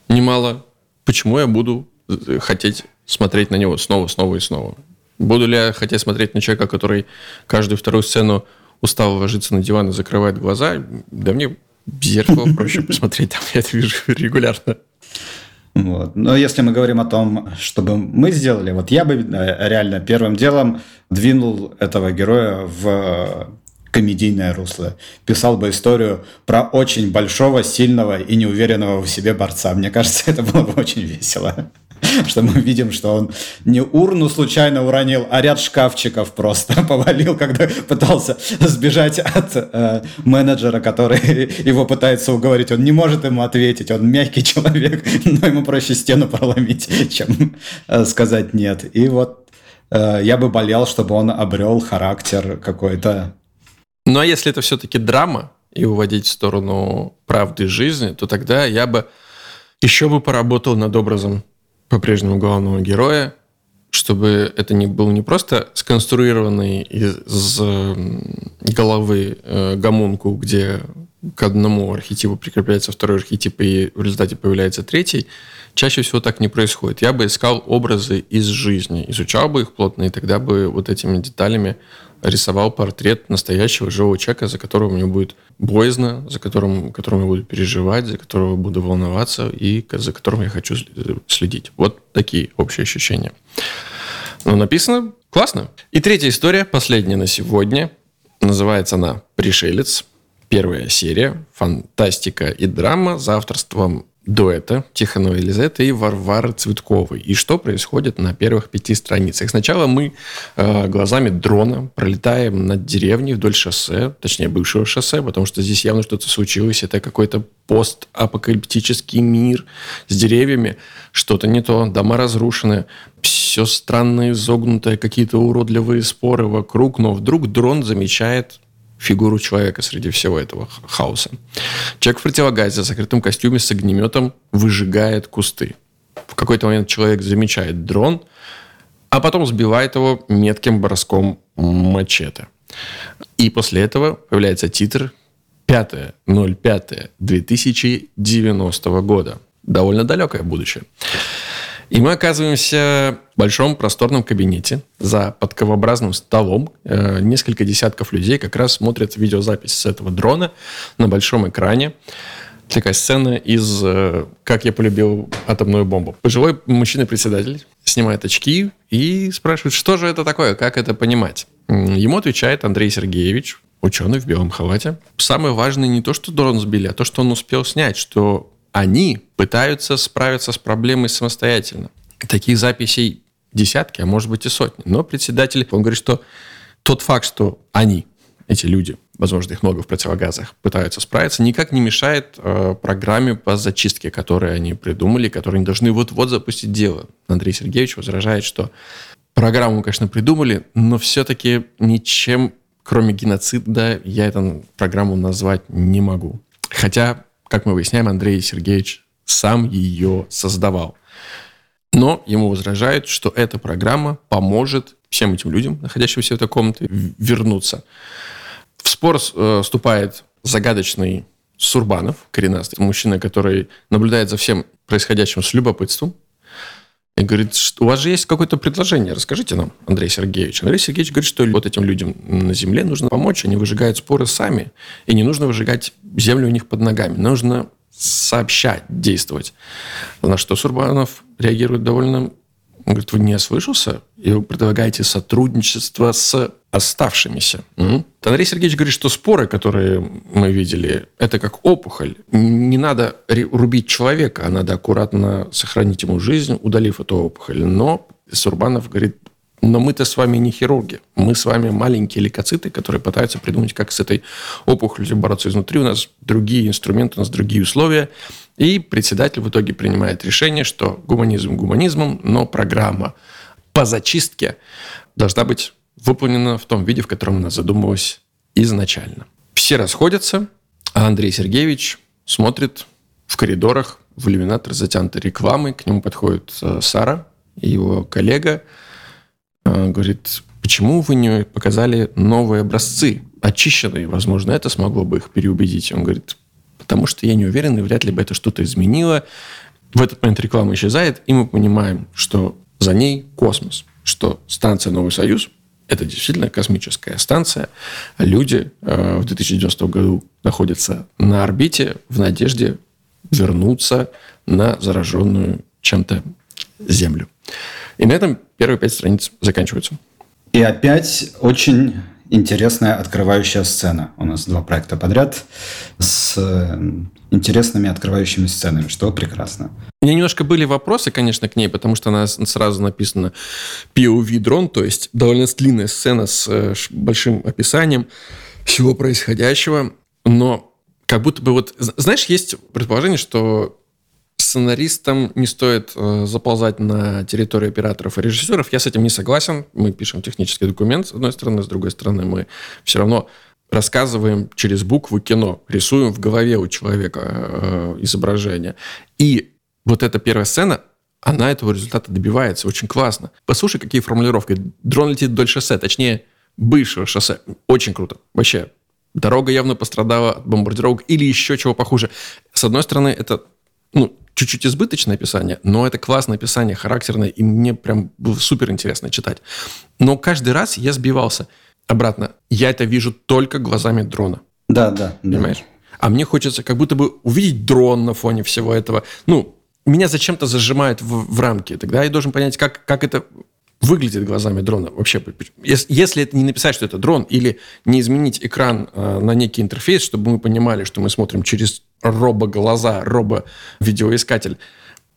немало. Почему я буду э, хотеть смотреть на него снова, снова и снова? Буду ли я хотеть смотреть на человека, который каждую вторую сцену устал ложиться на диван и закрывает глаза, да мне в зеркало проще посмотреть, там я это вижу регулярно. Вот. Но если мы говорим о том, чтобы мы сделали, вот я бы э, реально первым делом двинул этого героя в комедийное русло. Писал бы историю про очень большого, сильного и неуверенного в себе борца. Мне кажется, это было бы очень весело. что мы видим, что он не урну случайно уронил, а ряд шкафчиков просто повалил, когда пытался сбежать от э, менеджера, который его пытается уговорить. Он не может ему ответить, он мягкий человек, но ему проще стену проломить, чем э, сказать нет. И вот э, я бы болел, чтобы он обрел характер какой-то. Ну а если это все-таки драма и уводить в сторону правды жизни, то тогда я бы еще бы поработал над образом по-прежнему главного героя, чтобы это не был не просто сконструированный из головы э, гомунку, где к одному архетипу прикрепляется второй архетип, и в результате появляется третий, чаще всего так не происходит. Я бы искал образы из жизни, изучал бы их плотно, и тогда бы вот этими деталями рисовал портрет настоящего живого человека, за которого мне будет боязно, за которым, которым я буду переживать, за которого буду волноваться и за которым я хочу следить. Вот такие общие ощущения. Но написано классно. И третья история, последняя на сегодня. Называется она «Пришелец». Первая серия, фантастика и драма за авторством дуэта Тихонова Елизавета и Варвары Цветковой. И что происходит на первых пяти страницах? Сначала мы э, глазами дрона пролетаем над деревней вдоль шоссе, точнее бывшего шоссе, потому что здесь явно что-то случилось. Это какой-то постапокалиптический мир с деревьями. Что-то не то, дома разрушены, все странное, изогнутое, какие-то уродливые споры вокруг. Но вдруг дрон замечает фигуру человека среди всего этого хаоса. Человек в противогазе, в закрытом костюме с огнеметом выжигает кусты. В какой-то момент человек замечает дрон, а потом сбивает его метким броском мачете. И после этого появляется титр 5.05.2090 года. Довольно далекое будущее. И мы оказываемся в большом просторном кабинете за подковообразным столом. Э, несколько десятков людей как раз смотрят видеозапись с этого дрона на большом экране. Такая сцена из э, «Как я полюбил атомную бомбу». Пожилой мужчина-председатель снимает очки и спрашивает, что же это такое, как это понимать. Ему отвечает Андрей Сергеевич, ученый в белом халате. Самое важное не то, что дрон сбили, а то, что он успел снять, что они пытаются справиться с проблемой самостоятельно. Таких записей десятки, а может быть и сотни. Но председатель, он говорит, что тот факт, что они, эти люди, возможно, их много в противогазах, пытаются справиться, никак не мешает э, программе по зачистке, которую они придумали, которые они должны вот-вот запустить дело. Андрей Сергеевич возражает, что программу, конечно, придумали, но все-таки ничем, кроме геноцида, я эту программу назвать не могу. Хотя, как мы выясняем, Андрей Сергеевич сам ее создавал. Но ему возражают, что эта программа поможет всем этим людям, находящимся в этой комнате, вернуться. В спор э, вступает загадочный Сурбанов, коренастый мужчина, который наблюдает за всем происходящим с любопытством, и говорит, у вас же есть какое-то предложение, расскажите нам, Андрей Сергеевич. Андрей Сергеевич говорит, что вот этим людям на земле нужно помочь, они выжигают споры сами, и не нужно выжигать землю у них под ногами, нужно сообщать, действовать. На что Сурбанов реагирует довольно он говорит, вы не ослышался, и вы предлагаете сотрудничество с оставшимися. Угу. Андрей Сергеевич говорит, что споры, которые мы видели, это как опухоль. Не надо рубить человека, а надо аккуратно сохранить ему жизнь, удалив эту опухоль. Но Сурбанов говорит, но мы-то с вами не хирурги. Мы с вами маленькие лейкоциты, которые пытаются придумать, как с этой опухолью бороться изнутри. У нас другие инструменты, у нас другие условия. И председатель в итоге принимает решение, что гуманизм гуманизмом, но программа по зачистке должна быть выполнена в том виде, в котором она задумывалась изначально. Все расходятся, а Андрей Сергеевич смотрит в коридорах, в иллюминатор затянутой рекламой. К нему подходит э, Сара, его коллега, говорит, почему вы не показали новые образцы, очищенные? Возможно, это смогло бы их переубедить. Он говорит, потому что я не уверен, и вряд ли бы это что-то изменило. В этот момент реклама исчезает, и мы понимаем, что за ней космос, что станция «Новый Союз» – это действительно космическая станция. Люди э, в 2090 году находятся на орбите в надежде вернуться на зараженную чем-то Землю. И на этом первые пять страниц заканчиваются. И опять очень интересная открывающая сцена. У нас два проекта подряд с интересными открывающими сценами, что прекрасно. У меня немножко были вопросы, конечно, к ней, потому что она сразу написана POV дрон, то есть довольно длинная сцена с э, большим описанием всего происходящего, но как будто бы вот... Знаешь, есть предположение, что сценаристам не стоит э, заползать на территорию операторов и режиссеров. Я с этим не согласен. Мы пишем технический документ, с одной стороны, с другой стороны, мы все равно рассказываем через буквы кино, рисуем в голове у человека э, изображение. И вот эта первая сцена, она этого результата добивается очень классно. Послушай, какие формулировки. Дрон летит вдоль шоссе, точнее, бывшего шоссе. Очень круто. Вообще, дорога явно пострадала от бомбардировок или еще чего похуже. С одной стороны, это ну, чуть-чуть избыточное описание, но это классное описание, характерное, и мне прям было супер интересно читать. Но каждый раз я сбивался обратно. Я это вижу только глазами дрона. Да, да. Понимаешь? Да. А мне хочется как будто бы увидеть дрон на фоне всего этого. Ну, меня зачем-то зажимают в, в рамки. Тогда я должен понять, как, как это выглядит глазами дрона вообще. Если это не написать, что это дрон, или не изменить экран э, на некий интерфейс, чтобы мы понимали, что мы смотрим через робо-глаза, робо-видеоискатель,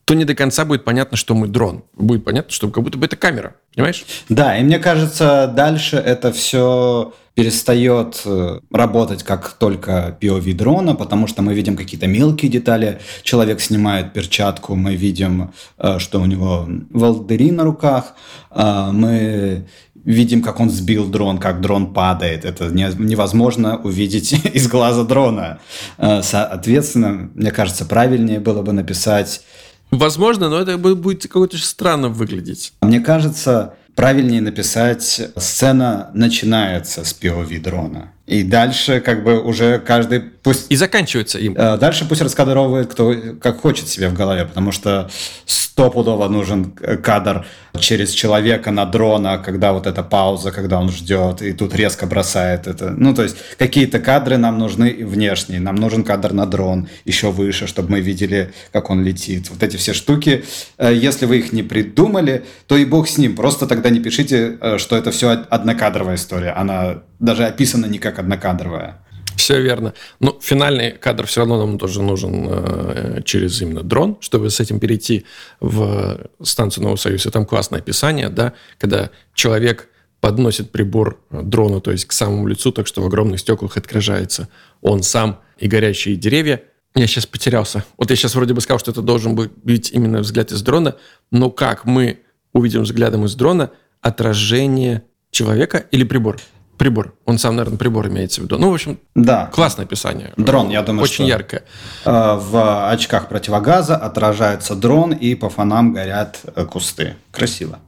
то не до конца будет понятно, что мы дрон. Будет понятно, что как будто бы это камера. Понимаешь? Да, и мне кажется, дальше это все перестает э, работать как только POV дрона, потому что мы видим какие-то мелкие детали. Человек снимает перчатку, мы видим, э, что у него волдыри на руках. Э, мы видим, как он сбил дрон, как дрон падает. Это невозможно увидеть из глаза дрона. Соответственно, мне кажется, правильнее было бы написать Возможно, но это будет какое-то странно выглядеть. Мне кажется, правильнее написать «сцена начинается с POV дрона». И дальше как бы уже каждый пусть... И заканчивается им. Э, дальше пусть раскадровывает, кто как хочет себе в голове, потому что стопудово нужен кадр через человека на дрона, когда вот эта пауза, когда он ждет, и тут резко бросает это. Ну, то есть какие-то кадры нам нужны внешние. Нам нужен кадр на дрон еще выше, чтобы мы видели, как он летит. Вот эти все штуки, э, если вы их не придумали, то и бог с ним. Просто тогда не пишите, э, что это все однокадровая история. Она даже описана не как однокадровая. Все верно. Но финальный кадр все равно нам тоже нужен э, через именно дрон, чтобы с этим перейти в станцию Нового Союза. Там классное описание, да, когда человек подносит прибор дрону, то есть к самому лицу, так что в огромных стеклах отражается он сам и горящие деревья. Я сейчас потерялся. Вот я сейчас вроде бы сказал, что это должен быть именно взгляд из дрона, но как мы увидим взглядом из дрона отражение человека или прибор? Прибор. Он сам, наверное, прибор имеется в виду. Ну, в общем, да. классное описание. Дрон, я думаю, Очень что яркое. э, В очках противогаза отражается дрон, и по фонам горят э, кусты. Красиво.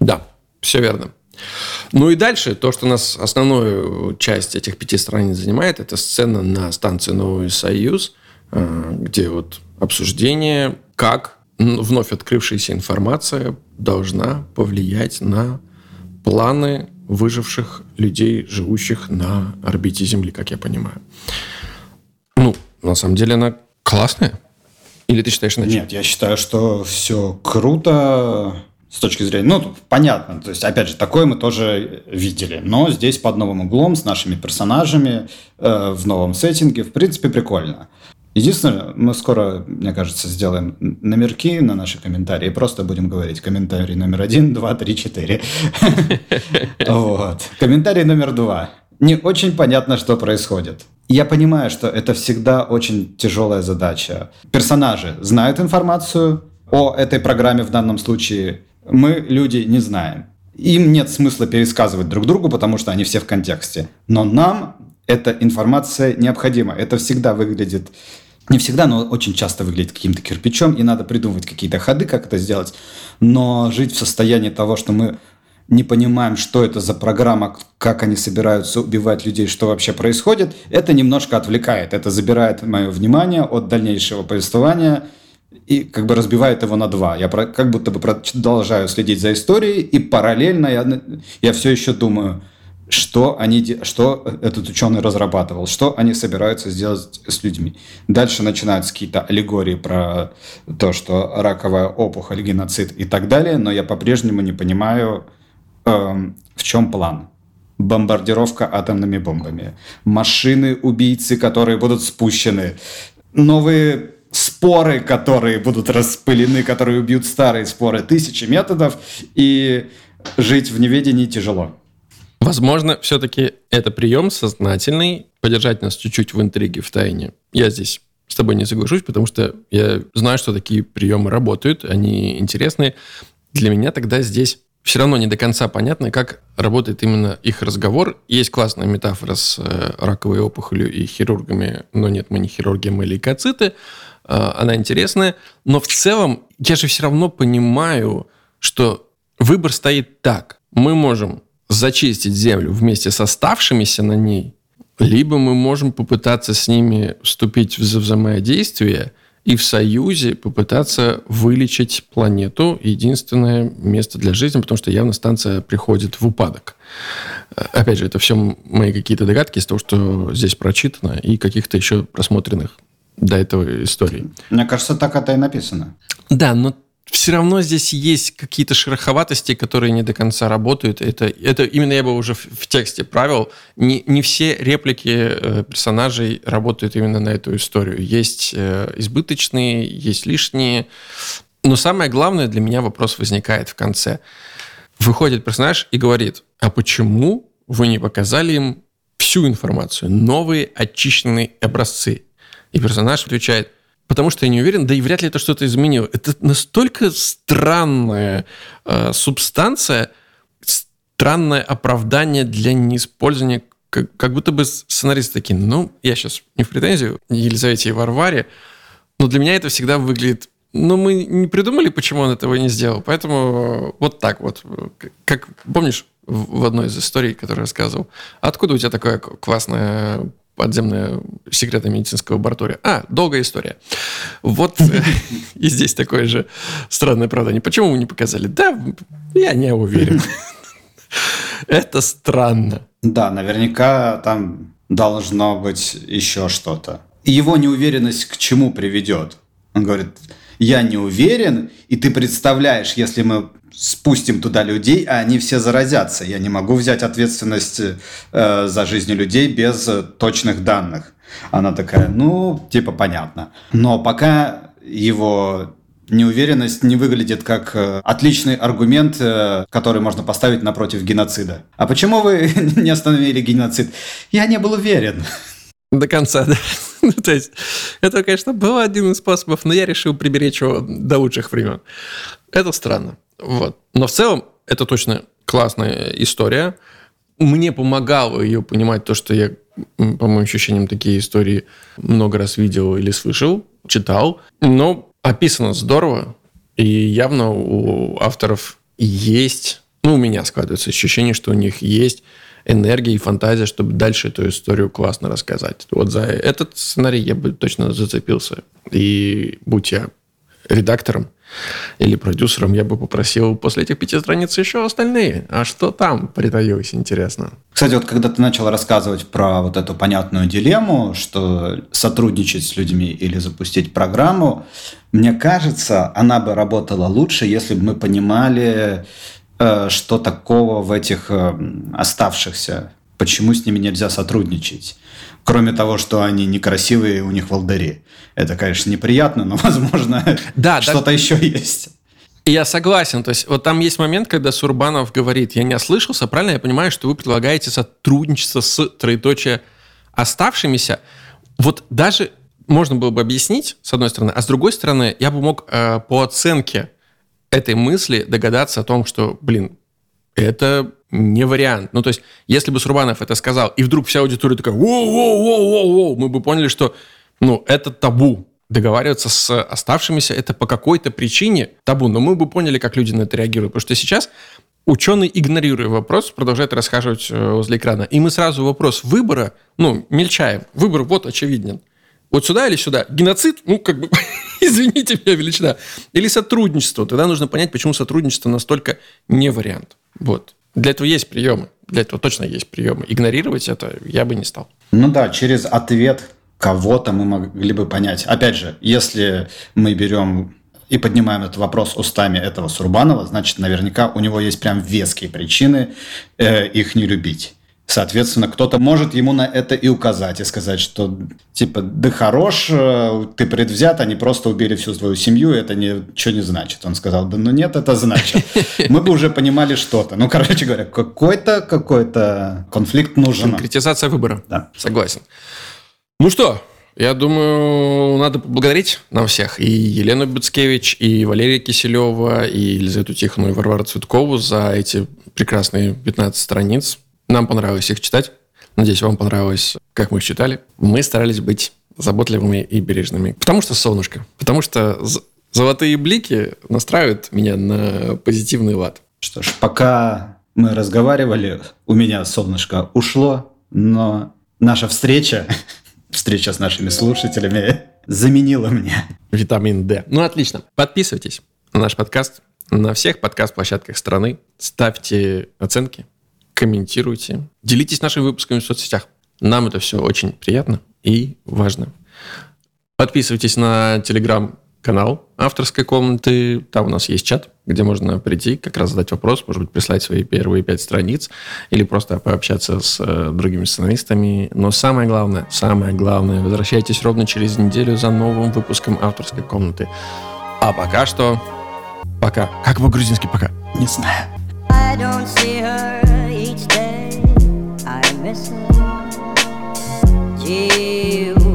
Да, все верно. Ну и дальше, то, что нас основную часть этих пяти страниц занимает, это сцена на станции Новый Союз, э, где вот обсуждение, как вновь открывшаяся информация должна повлиять на планы выживших людей, живущих на орбите Земли, как я понимаю. Ну, на самом деле она классная. Или ты считаешь иначе? Нет, я считаю, что все круто с точки зрения... Ну, понятно. То есть, опять же, такое мы тоже видели. Но здесь под новым углом, с нашими персонажами, э, в новом сеттинге. В принципе, прикольно. Единственное, мы скоро, мне кажется, сделаем номерки на наши комментарии просто будем говорить комментарий номер один, два, три, четыре. Вот. Комментарий номер два. Не очень понятно, что происходит. Я понимаю, что это всегда очень тяжелая задача. Персонажи знают информацию о этой программе в данном случае. Мы, люди, не знаем. Им нет смысла пересказывать друг другу, потому что они все в контексте. Но нам эта информация необходима. Это всегда выглядит не всегда, но очень часто выглядит каким-то кирпичом, и надо придумывать какие-то ходы, как это сделать. Но жить в состоянии того, что мы не понимаем, что это за программа, как они собираются убивать людей, что вообще происходит, это немножко отвлекает. Это забирает мое внимание от дальнейшего повествования и как бы разбивает его на два. Я как будто бы продолжаю следить за историей, и параллельно я, я все еще думаю – что, они, что этот ученый разрабатывал, что они собираются сделать с людьми. Дальше начинаются какие-то аллегории про то, что раковая опухоль, геноцид и так далее, но я по-прежнему не понимаю, эм, в чем план. Бомбардировка атомными бомбами, машины-убийцы, которые будут спущены, новые споры, которые будут распылены, которые убьют старые споры, тысячи методов, и жить в неведении тяжело. Возможно, все-таки это прием сознательный, подержать нас чуть-чуть в интриге, в тайне. Я здесь с тобой не соглашусь, потому что я знаю, что такие приемы работают, они интересные. Для меня тогда здесь все равно не до конца понятно, как работает именно их разговор. Есть классная метафора с э, раковой опухолью и хирургами, но нет, мы не хирурги, мы лейкоциты. Э, она интересная, но в целом я же все равно понимаю, что выбор стоит так. Мы можем зачистить землю вместе с оставшимися на ней, либо мы можем попытаться с ними вступить в взаимодействие и в союзе попытаться вылечить планету, единственное место для жизни, потому что явно станция приходит в упадок. Опять же, это все мои какие-то догадки из того, что здесь прочитано, и каких-то еще просмотренных до этого историй. Мне кажется, так это и написано. Да, но все равно здесь есть какие-то шероховатости, которые не до конца работают. Это, это именно я бы уже в, в тексте правил. Не, не все реплики э, персонажей работают именно на эту историю. Есть э, избыточные, есть лишние. Но самое главное для меня вопрос возникает в конце. Выходит персонаж и говорит, а почему вы не показали им всю информацию, новые очищенные образцы? И персонаж отвечает, потому что я не уверен, да и вряд ли это что-то изменило. Это настолько странная э, субстанция, странное оправдание для неиспользования, как, как будто бы сценаристы такие, ну, я сейчас не в претензию Елизавете и Варваре, но для меня это всегда выглядит ну, мы не придумали, почему он этого не сделал, поэтому вот так вот. Как, помнишь, в одной из историй, которую рассказывал, откуда у тебя такое классное подземная секретная медицинская лаборатория. А, долгая история. Вот и здесь такое же странное оправдание. Почему вы не показали? Да, я не уверен. Это странно. Да, наверняка там должно быть еще что-то. Его неуверенность к чему приведет? Он говорит, я не уверен, и ты представляешь, если мы спустим туда людей, а они все заразятся. Я не могу взять ответственность э, за жизни людей без точных данных. Она такая, ну, типа, понятно. Но пока его неуверенность не выглядит как э, отличный аргумент, э, который можно поставить напротив геноцида. А почему вы не остановили геноцид? Я не был уверен. До конца, да. ну, то есть, это, конечно, был один из способов, но я решил приберечь его до лучших времен. Это странно. Вот. Но в целом, это точно классная история. Мне помогало ее понимать то, что я, по моим ощущениям, такие истории много раз видел или слышал, читал. Но описано здорово, и явно у авторов есть, ну, у меня складывается ощущение, что у них есть энергия и фантазия, чтобы дальше эту историю классно рассказать. Вот за этот сценарий я бы точно зацепился. И будь я редактором или продюсером, я бы попросил после этих пяти страниц еще остальные. А что там притаилось, интересно? Кстати, вот когда ты начал рассказывать про вот эту понятную дилемму, что сотрудничать с людьми или запустить программу, мне кажется, она бы работала лучше, если бы мы понимали, Э, что такого в этих э, оставшихся? Почему с ними нельзя сотрудничать? Кроме того, что они некрасивые, у них волдыри. Это, конечно, неприятно, но, возможно, да, что-то да. еще есть. Я согласен. То есть вот там есть момент, когда Сурбанов говорит, я не ослышался, правильно я понимаю, что вы предлагаете сотрудничество с троеточие оставшимися. Вот даже можно было бы объяснить, с одной стороны, а с другой стороны, я бы мог э, по оценке этой мысли догадаться о том, что, блин, это не вариант. Ну, то есть, если бы Сурбанов это сказал, и вдруг вся аудитория такая, воу-воу-воу-воу, мы бы поняли, что, ну, это табу. Договариваться с оставшимися это по какой-то причине табу. Но мы бы поняли, как люди на это реагируют. Потому что сейчас ученый, игнорируя вопрос, продолжает расхаживать э, возле экрана. И мы сразу вопрос выбора, ну, мельчаем. Выбор вот очевиден. Вот сюда или сюда? Геноцид? Ну, как бы, извините меня, величина. Или сотрудничество. Тогда нужно понять, почему сотрудничество настолько не вариант. Вот. Для этого есть приемы. Для этого точно есть приемы. Игнорировать это я бы не стал. Ну да, через ответ кого-то мы могли бы понять. Опять же, если мы берем и поднимаем этот вопрос устами этого Сурбанова, значит, наверняка у него есть прям веские причины э, их не любить. Соответственно, кто-то может ему на это и указать, и сказать, что типа, да хорош, э, ты предвзят, они просто убили всю свою семью, это ничего не значит. Он сказал, да ну нет, это значит. Мы бы уже понимали что-то. Ну, короче говоря, какой-то какой-то конфликт нужен. Конкретизация выбора. Да. Согласен. Ну что, я думаю, надо поблагодарить нам всех. И Елену Бицкевич, и Валерия Киселева, и Елизавету Тихону, и Варвару Цветкову за эти прекрасные 15 страниц нам понравилось их читать. Надеюсь, вам понравилось, как мы их читали. Мы старались быть заботливыми и бережными. Потому что солнышко. Потому что золотые блики настраивают меня на позитивный лад. Что ж, пока мы разговаривали, у меня солнышко ушло, но наша встреча, встреча с нашими слушателями, заменила мне. Витамин D. Ну, отлично. Подписывайтесь на наш подкаст на всех подкаст-площадках страны. Ставьте оценки, комментируйте, делитесь нашими выпусками в соцсетях. Нам это все очень приятно и важно. Подписывайтесь на телеграм-канал авторской комнаты. Там у нас есть чат, где можно прийти, как раз задать вопрос, может быть, прислать свои первые пять страниц или просто пообщаться с э, другими сценаристами. Но самое главное, самое главное, возвращайтесь ровно через неделю за новым выпуском авторской комнаты. А пока что... Пока. Как по-грузински пока? Не знаю. missing.